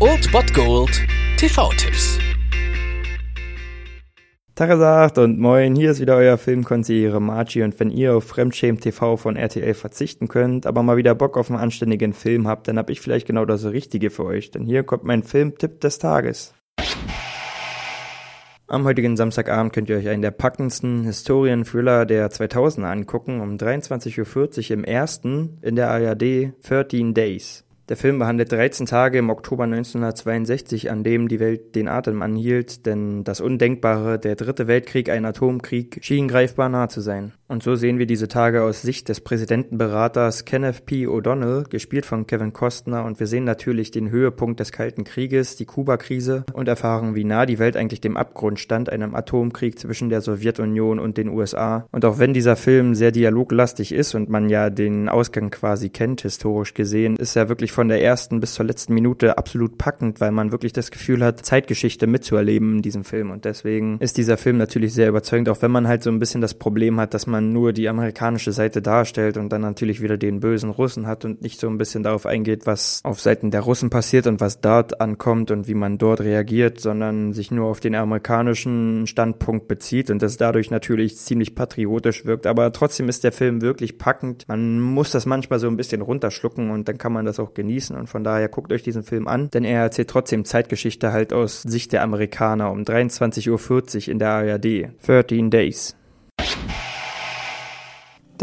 Old Bot Gold TV-Tipps. Tagesagt und moin, hier ist wieder euer Filmkonsigliere Margie und wenn ihr auf Fremdschämen TV von RTL verzichten könnt, aber mal wieder Bock auf einen anständigen Film habt, dann hab ich vielleicht genau das Richtige für euch, denn hier kommt mein Filmtipp des Tages. Am heutigen Samstagabend könnt ihr euch einen der packendsten Historien-Thriller der 2000er angucken, um 23.40 Uhr im ersten in der ARD 13 Days. Der Film behandelt 13 Tage im Oktober 1962, an dem die Welt den Atem anhielt, denn das Undenkbare, der dritte Weltkrieg, ein Atomkrieg, schien greifbar nah zu sein. Und so sehen wir diese Tage aus Sicht des Präsidentenberaters Kenneth P. O'Donnell, gespielt von Kevin Costner, und wir sehen natürlich den Höhepunkt des Kalten Krieges, die Kuba-Krise, und erfahren, wie nah die Welt eigentlich dem Abgrund stand, einem Atomkrieg zwischen der Sowjetunion und den USA. Und auch wenn dieser Film sehr dialoglastig ist und man ja den Ausgang quasi kennt, historisch gesehen, ist er wirklich von der ersten bis zur letzten Minute absolut packend, weil man wirklich das Gefühl hat, Zeitgeschichte mitzuerleben in diesem Film. Und deswegen ist dieser Film natürlich sehr überzeugend, auch wenn man halt so ein bisschen das Problem hat, dass man nur die amerikanische Seite darstellt und dann natürlich wieder den bösen Russen hat und nicht so ein bisschen darauf eingeht, was auf Seiten der Russen passiert und was dort ankommt und wie man dort reagiert, sondern sich nur auf den amerikanischen Standpunkt bezieht und das dadurch natürlich ziemlich patriotisch wirkt. Aber trotzdem ist der Film wirklich packend. Man muss das manchmal so ein bisschen runterschlucken und dann kann man das auch genießen genießen und von daher guckt euch diesen Film an, denn er erzählt trotzdem Zeitgeschichte halt aus Sicht der Amerikaner um 23.40 Uhr in der ARD. 13 Days.